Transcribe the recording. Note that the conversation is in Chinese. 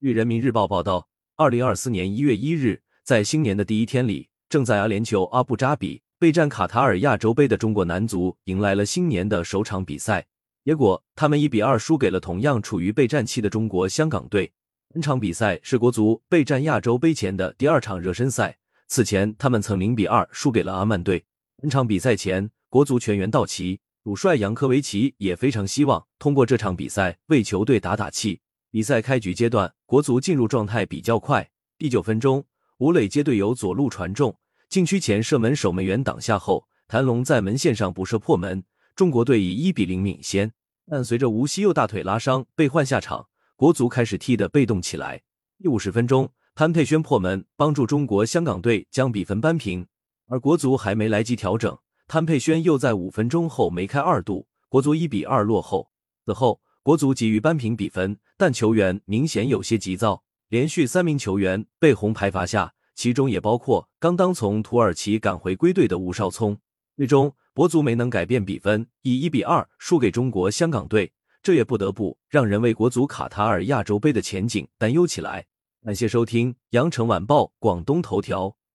据人民日报报道，二零二四年一月一日，在新年的第一天里，正在阿联酋阿布扎比备战卡塔尔亚洲杯的中国男足迎来了新年的首场比赛。结果，他们一比二输给了同样处于备战期的中国香港队。本场比赛是国足备战亚洲杯前的第二场热身赛。此前，他们曾零比二输给了阿曼队。本场比赛前，国足全员到齐，主帅扬科维奇也非常希望通过这场比赛为球队打打气。比赛开局阶段，国足进入状态比较快。第九分钟，吴磊接队友左路传中，禁区前射门守门员挡下后，谭龙在门线上补射破门。中国队以一比零领先，但随着吴曦右大腿拉伤被换下场，国足开始踢得被动起来。第五十分钟，潘佩轩破门帮助中国香港队将比分扳平，而国足还没来及调整，潘佩轩又在五分钟后梅开二度，国足一比二落后。此后，国足急于扳平比分，但球员明显有些急躁，连续三名球员被红牌罚下，其中也包括刚刚从土耳其赶回归队的吴少聪。最终，国足没能改变比分，以一比二输给中国香港队，这也不得不让人为国足卡塔尔亚洲杯的前景担忧起来。感谢收听羊城晚报广东头条。